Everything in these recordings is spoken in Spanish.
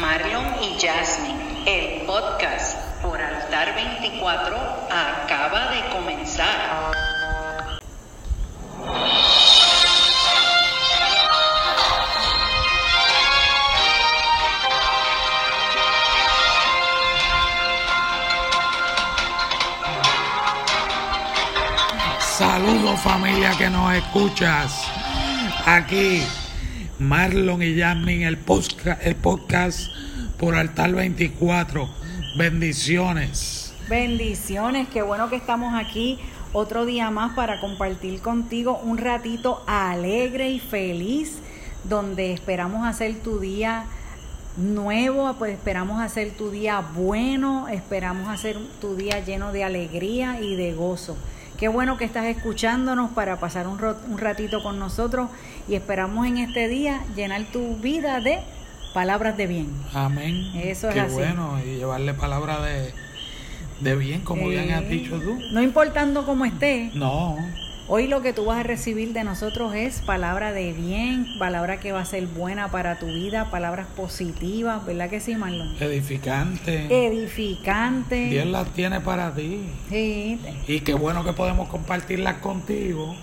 Marlon y Jasmine, el podcast por Altar 24 acaba de comenzar. Saludos familia que nos escuchas. Aquí Marlon y Jasmine, el podcast, el podcast por Altar 24. Bendiciones. Bendiciones, qué bueno que estamos aquí otro día más para compartir contigo un ratito alegre y feliz donde esperamos hacer tu día nuevo, pues esperamos hacer tu día bueno, esperamos hacer tu día lleno de alegría y de gozo. Qué bueno que estás escuchándonos para pasar un, un ratito con nosotros y esperamos en este día llenar tu vida de palabras de bien. Amén. Eso es Qué así. bueno, y llevarle palabra de, de bien, como bien has dicho tú. No importando cómo esté, No, hoy lo que tú vas a recibir de nosotros es palabra de bien, palabra que va a ser buena para tu vida, palabras positivas, ¿verdad que sí, Marlon? edificante. Edificante. Dios las tiene para ti. Sí, Y qué bueno que podemos compartirlas contigo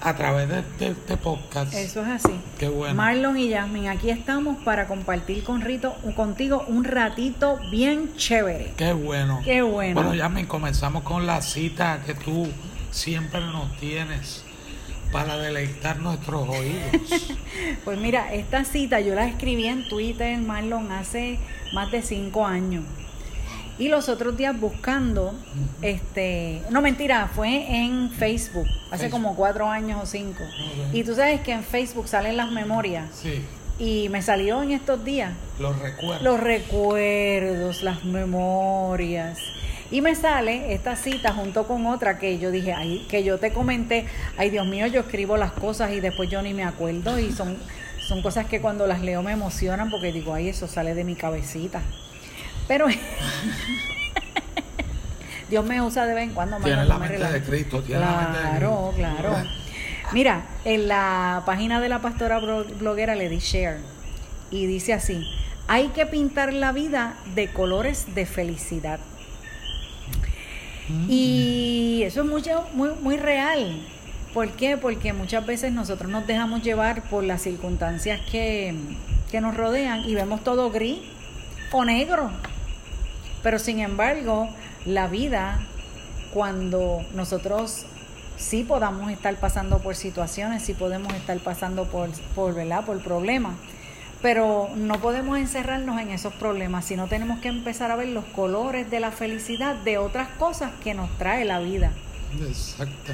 a través de, de este podcast. eso es así. Qué bueno. Marlon y Jasmine, aquí estamos para compartir con Rito, contigo un ratito bien chévere. Qué bueno. Qué bueno. Bueno, Yasmin, comenzamos con la cita que tú siempre nos tienes para deleitar nuestros oídos. Pues mira, esta cita yo la escribí en Twitter, Marlon, hace más de cinco años. Y los otros días buscando, este, no mentira, fue en Facebook, hace Facebook. como cuatro años o cinco. Y tú sabes que en Facebook salen las memorias. Sí, Y me salió en estos días lo recuerdo. los recuerdos, las memorias. Y me sale esta cita junto con otra que yo dije, ay, que yo te comenté, ay Dios mío, yo escribo las cosas y después yo ni me acuerdo y son, son cosas que cuando las leo me emocionan porque digo, ay, eso sale de mi cabecita. Pero Dios me usa de vez en cuando. La mente de tiene la mente de Claro, Cristo. claro. Mira, en la página de la pastora bloguera le di share y dice así, hay que pintar la vida de colores de felicidad. Mm. Y eso es mucho, muy, muy real. ¿Por qué? Porque muchas veces nosotros nos dejamos llevar por las circunstancias que, que nos rodean y vemos todo gris o negro. Pero sin embargo, la vida, cuando nosotros sí podamos estar pasando por situaciones, sí podemos estar pasando por, por, ¿verdad? por problemas, pero no podemos encerrarnos en esos problemas, sino tenemos que empezar a ver los colores de la felicidad de otras cosas que nos trae la vida. Exacto.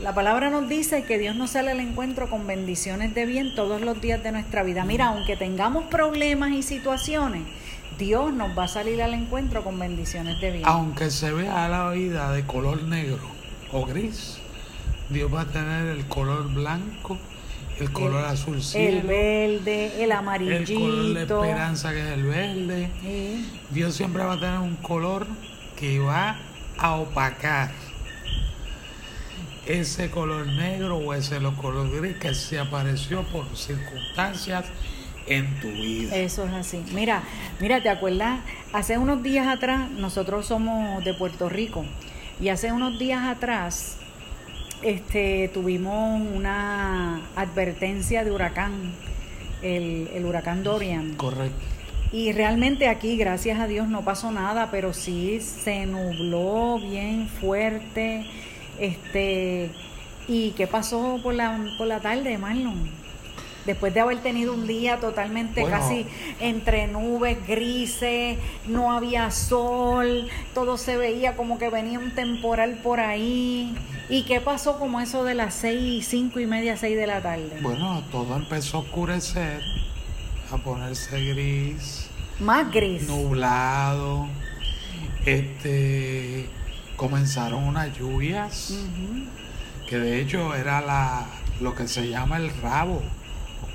La palabra nos dice que Dios nos sale al encuentro con bendiciones de bien todos los días de nuestra vida. Mira, aunque tengamos problemas y situaciones, Dios nos va a salir al encuentro con bendiciones de bien. Aunque se vea la vida de color negro o gris, Dios va a tener el color blanco, el color azul el cielo, verde, el el amarillito. color de esperanza que es el verde. Sí. Dios siempre va a tener un color que va a opacar ese color negro o ese color gris que se apareció por circunstancias en tu vida. Eso es así. Mira, mira, ¿te acuerdas? Hace unos días atrás, nosotros somos de Puerto Rico, y hace unos días atrás este, tuvimos una advertencia de huracán, el, el huracán Dorian. Correcto. Y realmente aquí, gracias a Dios, no pasó nada, pero sí se nubló bien fuerte. Este, ¿y qué pasó por la, por la tarde, Marlon? Después de haber tenido un día totalmente Bueno. casi entre nubes grises, no había sol, todo se veía como que venía un temporal por ahí. ¿Y qué pasó como eso de las seis, cinco y media, seis de la tarde? Bueno, todo empezó a oscurecer, a ponerse gris, Más gris. nublado. Este comenzaron unas lluvias que de hecho era la lo que se llama el rabo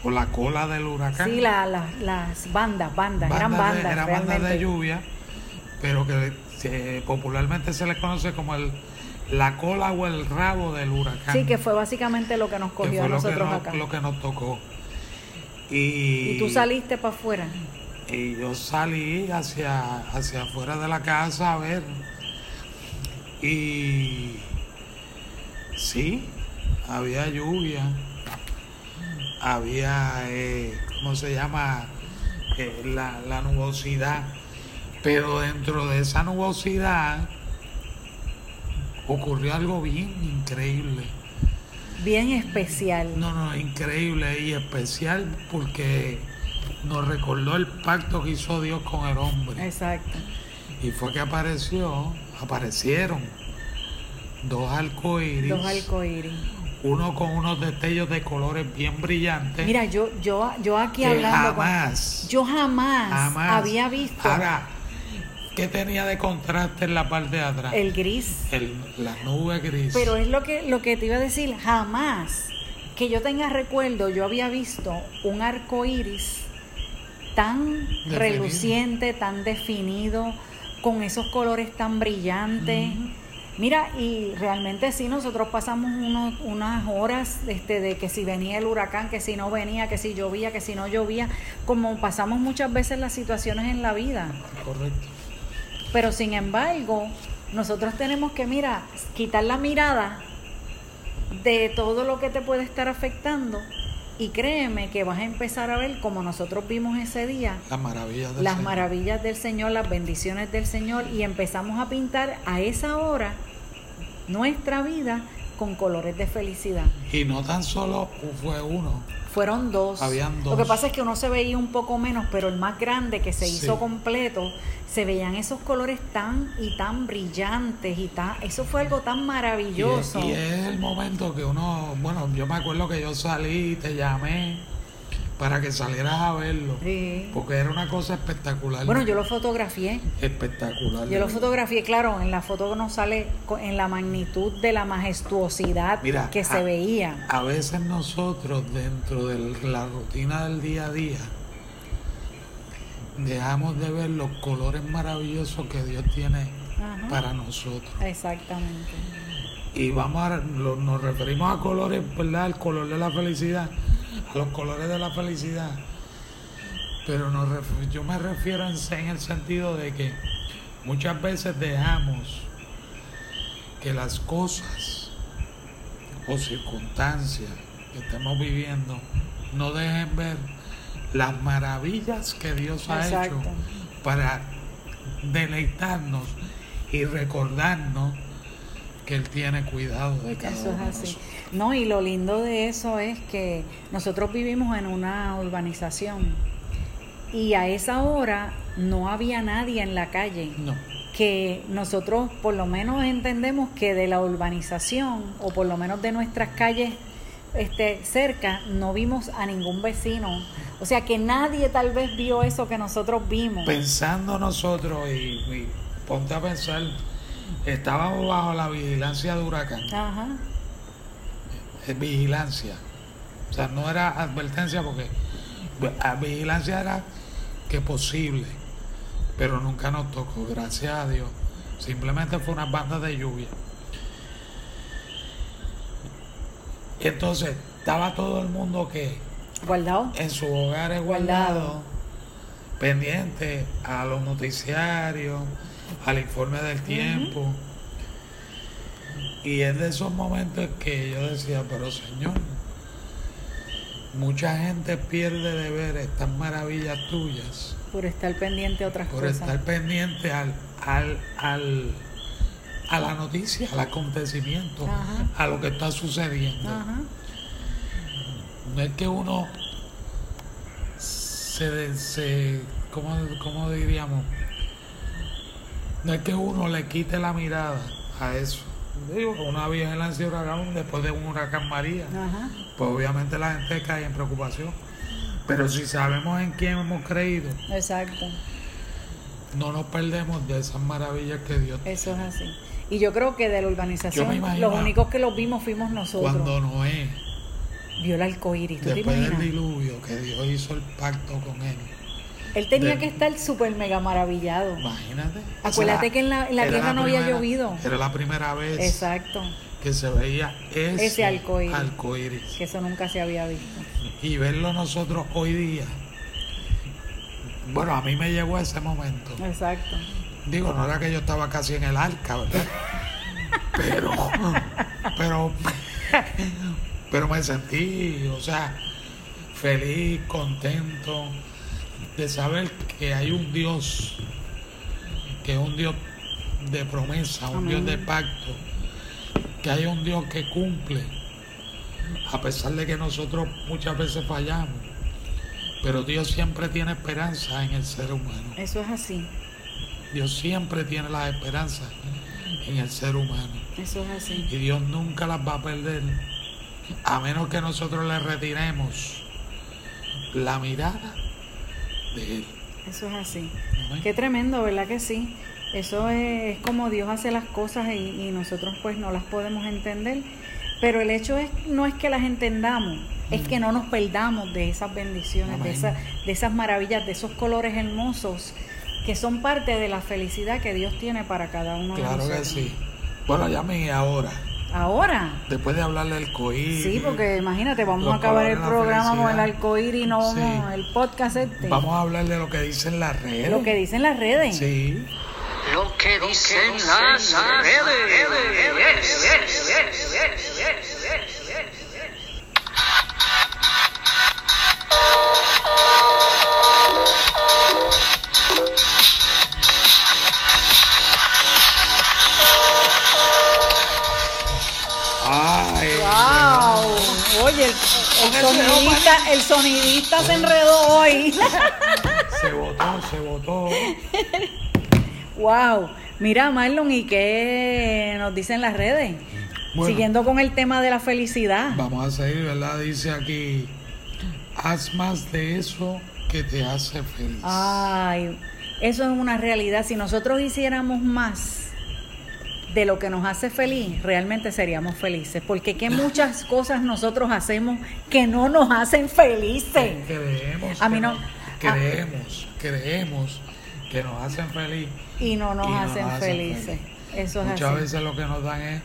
o la cola del huracán. Sí, la- la- las bandas, bandas, eran Bandas de- bandas. eran bandas de lluvia, pero que se- popularmente se les conoce como el la cola o el rabo del huracán. Sí, que fue básicamente lo que nos que cogió fue a lo que, nosotros nos, acá. lo que nos tocó. Y, Y tú saliste para afuera. Y yo salí hacia, hacia afuera de la casa a ver. Y sí, había lluvia, había, eh, ¿cómo se llama? Eh, la, la nubosidad. Pero dentro de esa nubosidad ocurrió algo bien increíble. Bien especial. No, no, increíble y especial porque nos recordó el pacto que hizo Dios con el hombre. Exacto. Y fue que apareció, aparecieron dos arcoíris, Dos arcoíris. Uno con unos destellos de colores bien brillantes. Mira, yo, yo, yo aquí hablando con- jamás, yo jamás, jamás había visto Ahora, ¿qué tenía de contraste en la parte de atrás? el gris. El- las nubes gris. Pero es lo que, lo que te iba a decir, jamás que yo tenga recuerdo, yo había visto un arco iris tan Definido. reluciente, tan definido, con esos colores tan brillantes. Mira, y realmente sí, nosotros pasamos unos- unas horas este, de que si venía el huracán, que si no venía, que si llovía, que si no llovía, como pasamos muchas veces las situaciones en la vida. Correcto. Pero sin embargo, nosotros tenemos que, mira, quitar la mirada de todo lo que te puede estar afectando y créeme que vas a empezar a ver como nosotros vimos ese día Las maravillas del las Señor. maravillas del Señor, las bendiciones del Señor y empezamos a pintar a esa hora nuestra vida con colores de felicidad. Y no tan solo fue uno. Fueron dos. Habían Lo que pasa es que uno se veía un poco menos, pero el más grande que se Sí. hizo completo, se veían esos colores tan y tan brillantes y tan, eso fue algo tan Y es, maravilloso. y es el momento que uno, bueno, yo me acuerdo que yo salí te llamé para que salieras a verlo. Sí. Porque era una cosa espectacular. Bueno, yo lo fotografié. Espectacular. Yo lo fotografié, claro, en la foto no sale en la magnitud de la majestuosidad Mira, que se a- veía. A veces nosotros, dentro de la rutina del día a día, dejamos de ver los colores maravillosos que Dios tiene Ajá. para nosotros. Exactamente. Y vamos a, lo- nos referimos a colores, ¿verdad? El color de la felicidad, los colores de la felicidad. Pero nos yo me refiero en, en el sentido de que muchas veces dejamos que las cosas o circunstancias que estemos viviendo no dejen ver las maravillas que Dios ha Exacto. hecho para deleitarnos y recordarnos que Él tiene cuidado de cada Eso uno es así. No, y lo lindo de eso es que nosotros vivimos en una urbanización y a esa hora no había nadie en la calle. No, Que nosotros por lo menos entendemos que de la urbanización o por lo menos de nuestras calles este, cerca no vimos a ningún vecino. O sea que nadie tal vez vio eso que nosotros vimos. pensando nosotros y, y ponte a pensar, estábamos bajo la vigilancia de huracán, Ajá. eh, vigilancia, o sea, no era advertencia porque vi- a- vigilancia era que posible, pero nunca nos tocó, gracias a Dios, simplemente fue una banda de lluvia. Y entonces estaba todo el mundo que Guardado. en sus hogares Guardado. guardados, pendientes a los noticiarios, al informe del tiempo. Y es de esos momentos que yo decía, pero Señor, mucha gente pierde de ver estas maravillas tuyas Por estar pendiente a otras por cosas. estar pendiente al, al, al, a la noticia, al acontecimiento, Ajá. a lo que está sucediendo. Ajá. No es que uno se, se ¿cómo, cómo diríamos? No es que uno le quite la mirada a eso. Digo, una vigilancia de huracán después de un huracán María, Ajá. pues obviamente la gente cae en preocupación. Pero si sabemos en quién hemos creído, Exacto. no nos perdemos de esas maravillas que Dios Eso es así. Y yo creo que de la urbanización, imagino los únicos que los vimos fuimos nosotros. Cuando Noé, Vio el arcoíris, ¿tú te después del diluvio, que Dios hizo el pacto con él. Él tenía de- que estar súper mega maravillado. Imagínate. Acuérdate que en la- en la tierra no había llovido. Era la primera vez Exacto. que se veía ese, Ese arcoíris. arcoíris. Que eso nunca se había visto. Y verlo nosotros hoy día Bueno, a mí me llegó ese momento. Exacto. Digo, no era que yo estaba casi en el arca, ¿verdad? Pero, pero, pero me sentí, o sea, feliz, contento de saber que hay un Dios, que es un Dios de promesa, un Amén. Dios de pacto, que hay un Dios que cumple, a pesar de que nosotros muchas veces fallamos. Pero Dios siempre tiene esperanza en el ser humano. Eso es así. Dios siempre tiene la esperanza en el ser humano. Eso es así. Y Dios nunca las va a perder. A menos que nosotros le retiremos la mirada de Él. Eso es así. Amén. Qué tremendo, ¿verdad que sí? Eso es, es como Dios hace las cosas y, y nosotros pues no las podemos entender. Pero el hecho es no es que las entendamos, es que no nos perdamos de esas bendiciones, de, esas, de esas maravillas, de esos colores hermosos que son parte de la felicidad que Dios tiene para cada uno de Claro que nosotros. sí. Bueno, ya me ahora. Ahora, Después de hablarle del coí. sí, porque imagínate, vamos a acabar el programa con el arcoíris y no vamos, Sí. el podcast este. Vamos a hablar de lo que dicen las redes. Lo que dicen las redes. Sí. Lo que dicen las Ay. El, sonidista, el sonidista se enredó hoy. Se votó, se votó. ¡Wow! Mira, Marlon, ¿y qué nos dicen las redes? Bueno. Siguiendo con el tema de la felicidad. Vamos a seguir, ¿verdad? Dice aquí, haz más de eso que te hace feliz. Ay, eso es una realidad. Si nosotros hiciéramos más de lo que nos hace feliz, realmente seríamos felices. Porque que muchas cosas nosotros hacemos que no nos hacen felices. Creemos, A mí no- nos- a- creemos, creemos que nos hacen feliz. Y no nos Y hacen felices. feliz. Eso es Muchas así. veces lo que nos dan es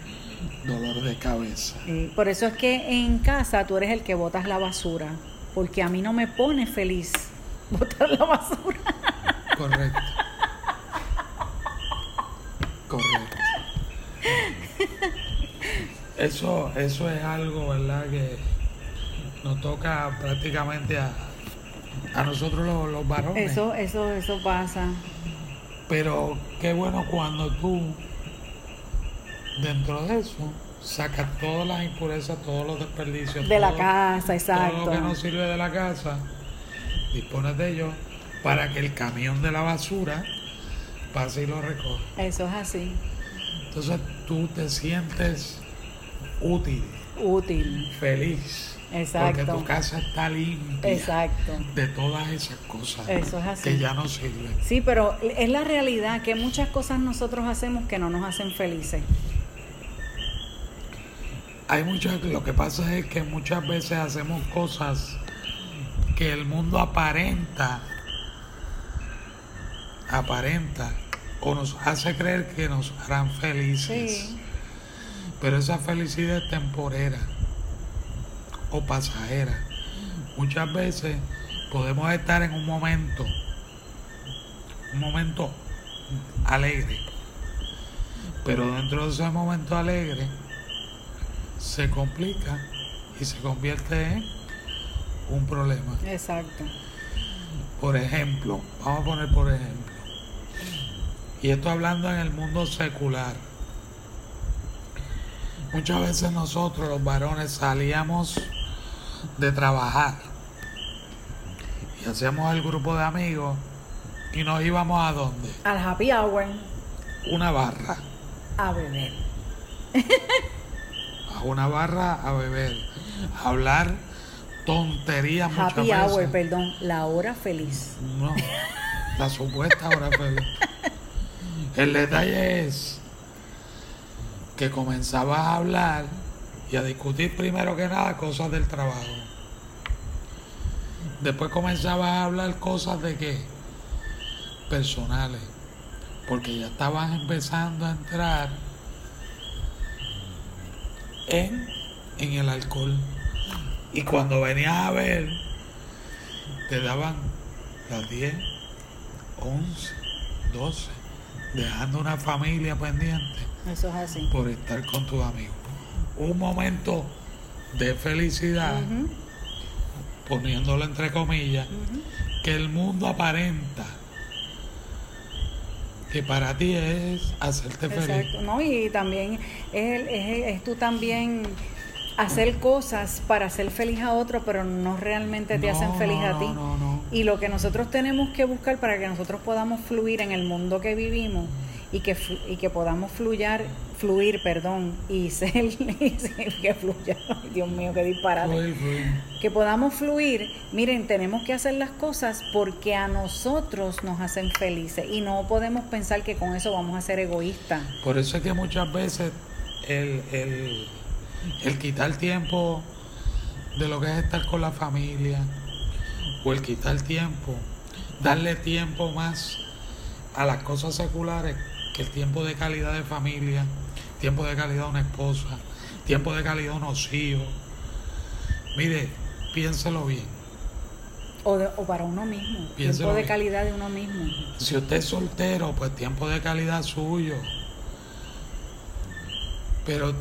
dolor de cabeza. Por eso es que en casa tú eres el que botas la basura. Porque a mí no me pone feliz botar la basura. Correcto. Correcto. Eso, eso es algo, ¿verdad? Que nos toca prácticamente a, a nosotros los, los varones. Eso, eso, eso pasa. Pero qué bueno cuando tú, dentro de eso, sacas todas las impurezas, todos los desperdicios. De la todo- casa, Todo exacto. lo que no sirve de la casa, dispones de ello para que el camión de la basura pase y lo recoja. Eso es así. Entonces tú te sientes útil, Útil. feliz. Exacto. Porque tu casa está limpia Exacto. de todas esas cosas Eso es así. que ya no sirven. Sí, pero es la realidad que muchas cosas nosotros hacemos que no nos hacen felices. Hay muchas, lo que pasa es que muchas veces hacemos cosas que el mundo aparenta, aparenta o nos hace creer que nos harán felices. Sí. Pero esa felicidad es temporera o pasajera. Muchas veces podemos estar en un momento, un momento alegre, pero dentro de ese momento alegre se complica y se convierte en un problema. Exacto. Por ejemplo, vamos a poner por ejemplo, y esto hablando en el mundo secular. Muchas veces nosotros los varones salíamos de trabajar y hacíamos el grupo de amigos y nos íbamos a dónde? Al happy hour Una barra. a beber. A una barra a beber, a hablar tonterías muchas Happy veces. hour, perdón, la hora feliz. No, la supuesta hora feliz. El detalle es que comenzabas a hablar y a discutir primero que nada cosas del trabajo. Después comenzabas a hablar cosas de qué? Personales. Porque ya estabas empezando a entrar en, en el alcohol. Y cuando venías a ver, te daban las 10, 11, 12, dejando una familia pendiente Eso es así. por estar con tus amigos. Un momento de felicidad, poniéndolo entre comillas, que el mundo aparenta que para ti es hacerte feliz. Exacto, ¿no? Y también es, es, es tú también hacer cosas para hacer feliz a otro, pero no realmente te No, hacen feliz no, a ti. no, no, no. Y lo que nosotros tenemos que buscar para que nosotros podamos fluir en el mundo que vivimos y que, y que podamos fluyar, fluir, perdón, y ser, y ser- que fluya, Dios mío, qué disparate Fluir, fluir. que podamos fluir, miren, tenemos que hacer las cosas porque a nosotros nos hacen felices y no podemos pensar que con eso vamos a ser egoístas. Por eso es que muchas veces el, el, el quitar tiempo de lo que es estar con la familia o el quitar tiempo, darle tiempo más a las cosas seculares que el tiempo de calidad de familia, tiempo de calidad a una esposa, tiempo de calidad a unos hijos. Mire, piénselo bien. O, de- o para uno mismo, Piénselo tiempo de bien. calidad de uno mismo. Si usted es soltero, pues tiempo de calidad suyo. Pero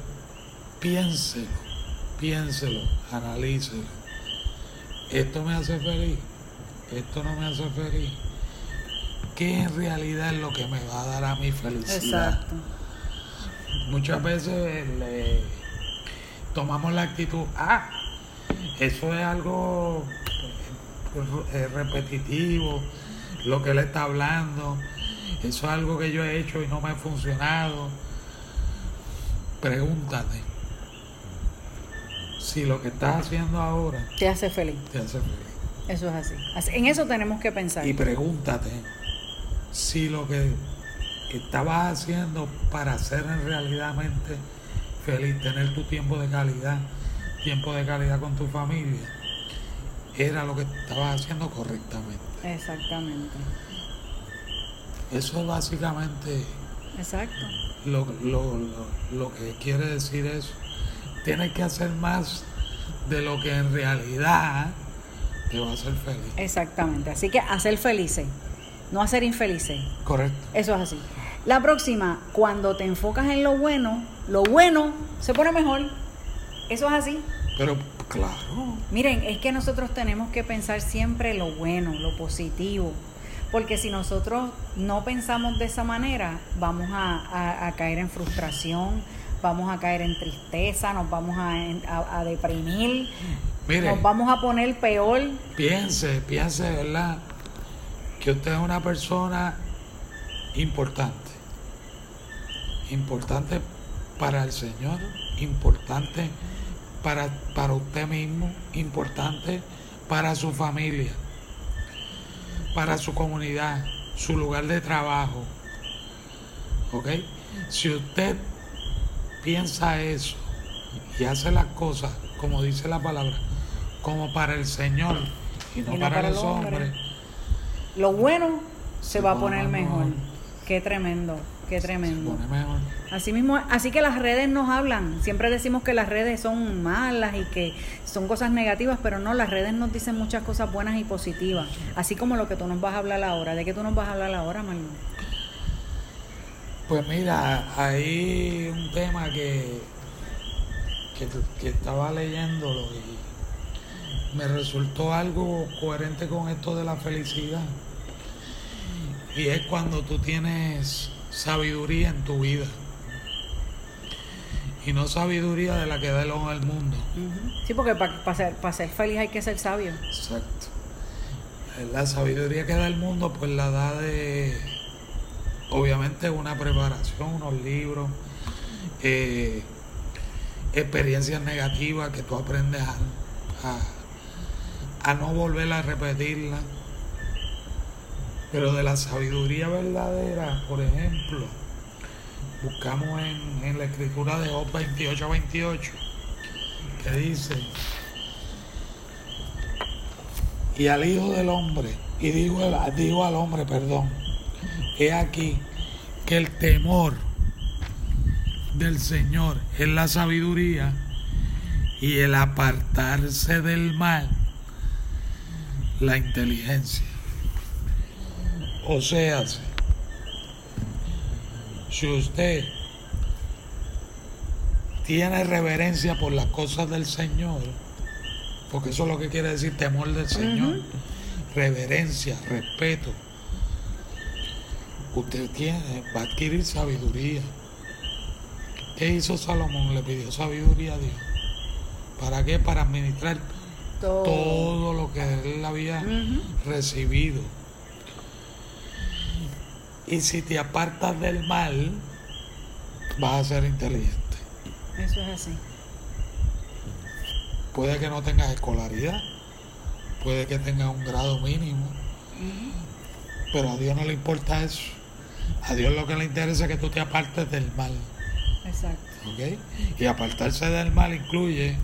piénselo, piénselo, analícelo. Esto me hace feliz, esto no me hace feliz. ¿Qué en realidad es lo que me va a dar a mi felicidad? Exacto. Muchas veces le tomamos la actitud, ah, eso es algo eh, repetitivo, lo que él está hablando, eso es algo que yo he hecho y no me ha funcionado. Pregúntate si lo que estás haciendo ahora Te hace feliz. te hace feliz. Eso es así. En eso tenemos que pensar. Y pregúntate si lo que estabas haciendo para ser en realidadmente feliz, tener tu tiempo de calidad, tiempo de calidad con tu familia, era lo que estabas haciendo correctamente. Exactamente. Eso es básicamente Exacto. lo, lo, lo, lo que quiere decir eso. Tienes que hacer más de lo que en realidad te va a hacer feliz. Exactamente. Así que hacer felices, no hacer infelices. Correcto. Eso es así. La próxima, cuando te enfocas en lo bueno, lo bueno se pone mejor. Eso es así. Pero claro, Miren, es que nosotros tenemos que pensar siempre lo bueno, lo positivo. Porque si nosotros no pensamos de esa manera, vamos a, a- a caer en frustración, vamos a caer en tristeza, nos vamos a, a- a deprimir, mire. nos vamos a poner peor. Piense, piense, ¿verdad? Que usted es una persona importante. Importante para el Señor, importante para, para usted mismo, importante para su familia, para su comunidad, su lugar de trabajo. ¿Ok? Si usted piensa eso y hace las cosas, como dice la palabra, como para el Señor y no, para, los hombres. Lo bueno se Se va a pone poner mejor. mejor. Qué tremendo, qué tremendo. Así mismo, así que las redes nos hablan. Siempre decimos que las redes son malas y que son cosas negativas, pero no, las redes nos dicen muchas cosas buenas y positivas. Así como lo que tú nos vas a hablar ahora. ¿De qué tú nos vas a hablar ahora, Marlon? Pues mira, hay un tema que, que, que estaba leyéndolo y me resultó algo coherente con esto de la felicidad. Y es cuando tú tienes sabiduría en tu vida. Y no sabiduría de la que da el ojo al mundo. Sí, porque para ser, pa ser feliz hay que ser sabio. Exacto. La sabiduría que da el mundo, pues la da de, obviamente, una preparación, unos libros, eh, experiencias negativas que tú aprendes a, no volver a repetirlas. Pero de la sabiduría verdadera, por ejemplo, buscamos en, en la escritura de Job 28 28, que dice, y al Hijo del Hombre, y digo, digo al hombre, perdón, he aquí que el temor del Señor es la sabiduría y el apartarse del mal, la inteligencia. O sea, si usted tiene reverencia por las cosas del Señor, porque eso es lo que quiere decir temor del Señor, reverencia, respeto, usted tiene, va a adquirir sabiduría. ¿Qué hizo Salomón? Le pidió sabiduría a Dios. ¿Para qué? Para administrar Todo. todo lo que él había Ujú. recibido. Y si te apartas del mal, vas a ser inteligente. Eso es así. Puede que no tengas escolaridad, puede que tengas un grado mínimo, pero a Dios no le importa eso. A Dios lo que le interesa es que tú te apartes del mal. Exacto. ¿ok? Y apartarse del mal incluye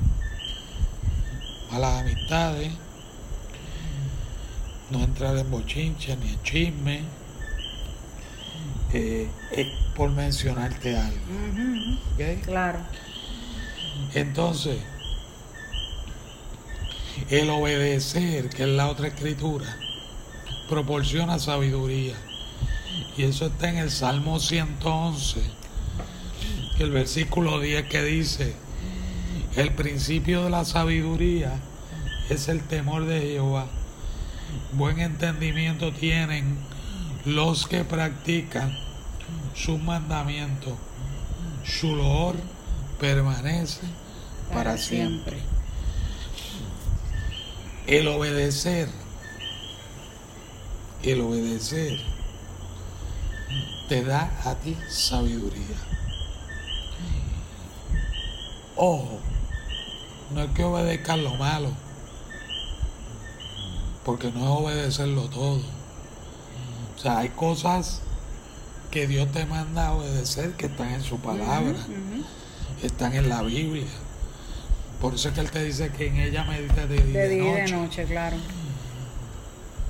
malas amistades, no entrar en bochinche ni en chisme, eh, eh, por mencionarte algo. Ujú, ujú. ¿ok? Claro. Entonces, el obedecer, que es la otra escritura, proporciona sabiduría. Y eso está en el Salmo 111, el versículo 10 que dice, el principio de la sabiduría es el temor de Jehová. Buen entendimiento tienen los que practican sus mandamientos. Su loor permanece para, Para siempre. siempre. El obedecer, el obedecer te da a ti sabiduría. Ojo, no es que obedezcas lo malo, porque no es obedecerlo todo. O sea, hay cosas que Dios te manda a obedecer que están en su palabra, están en la Biblia. Por eso es que Él te dice que en ella medita de día De día y noche. de noche, claro.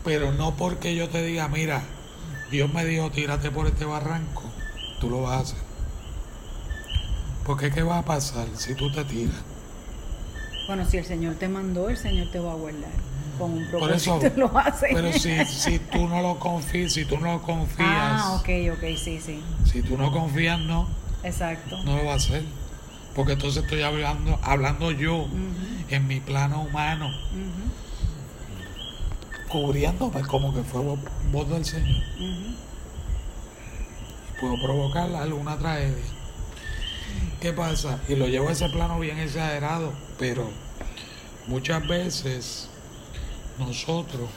Pero no porque yo te diga, mira, Dios me dijo, tírate por este barranco, tú lo vas a hacer. Porque ¿qué va a pasar si tú te tiras? Bueno, si el Señor te mandó, el Señor te va a guardar. Con un Por eso, propósito lo hace. pero si, si tú no lo confías, si tú no confías, Ah, ok, ok, sí, sí. si tú no confías, no, Exacto. no lo va a hacer. Porque entonces estoy hablando, hablando yo en mi plano humano, ujú, cubriéndome como que fue vo- voz del Señor. puedo provocar alguna tragedia. ¿Qué pasa? Y lo llevo a ese plano bien exagerado, pero muchas veces nosotros,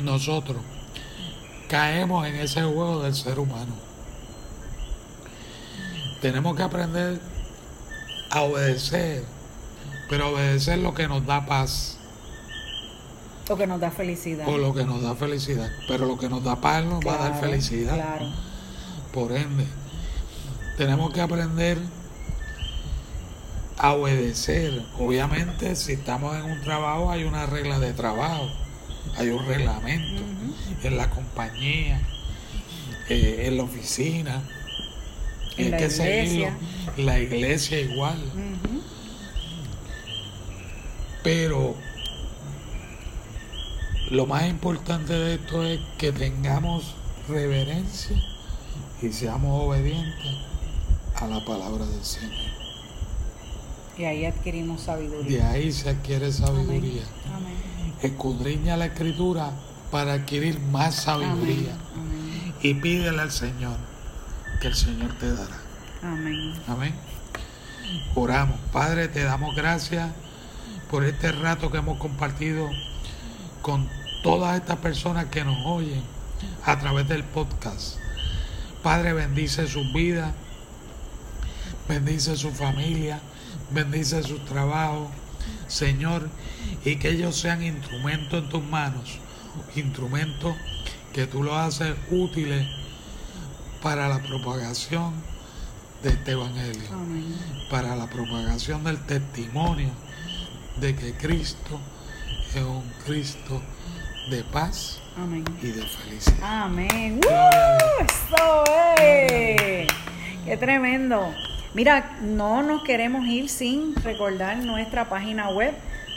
nosotros caemos en ese juego del ser humano. Tenemos que aprender a obedecer, pero obedecer lo que nos da paz Lo que nos da felicidad. o lo que nos da felicidad. Pero lo que nos da paz nos va a dar felicidad. Claro. Por ende, tenemos que aprender a obedecer. Obviamente, si estamos en un trabajo, hay una regla de trabajo, hay un reglamento en la compañía, eh, en la oficina. En hay la que iglesia. seguirlo. La iglesia igual. Pero lo más importante de esto es que tengamos reverencia y seamos obedientes a la palabra del Señor. Y ahí adquirimos De sabiduría. ahí se adquiere sabiduría. Amén. Escudriña la escritura para adquirir más sabiduría Amén. y pídele al Señor que el Señor te dará. Amén. Amén. Oramos. Padre, te damos gracias por este rato que hemos compartido con todas estas personas que nos oyen a través del podcast. Padre, bendice sus vidas, bendice su familia, bendice sus trabajos, Señor, y que ellos sean instrumentos en tus manos, instrumentos que tú los haces útiles para la propagación de este evangelio, Amén. para la propagación del testimonio de que Cristo es un Cristo de paz Amén. y de felicidad. Amén. ¡Uh! ¡Eso es! ¡Qué tremendo! Mira, no nos queremos ir sin recordar nuestra página web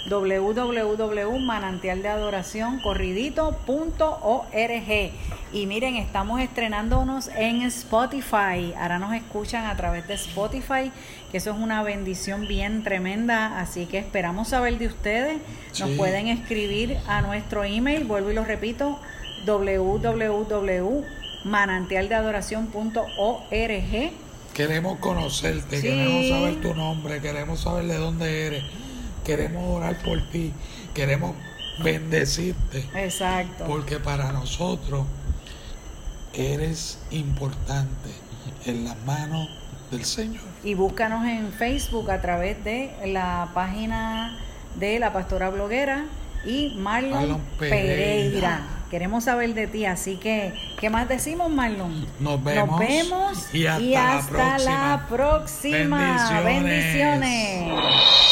www.manantialdeadoracioncorridito.org y miren, estamos estrenándonos en Spotify. Ahora nos escuchan a través de Spotify, que eso es una bendición bien tremenda. Así que esperamos saber de ustedes. Nos Sí. pueden escribir a nuestro email, vuelvo y lo repito, www.manantialdeadoración.org. Queremos conocerte, Sí. queremos saber tu nombre, queremos saber de dónde eres, queremos orar por ti, queremos bendecirte, Exacto. porque para nosotros eres importante en las manos del Señor. y búscanos en Facebook a través de la página de la pastora bloguera y Marlon, Marlon Pereira. Pereira. Queremos saber de ti, así que, ¿qué más decimos, Marlon? Nos vemos Nos vemos y hasta la próxima. Bendiciones. Bendiciones.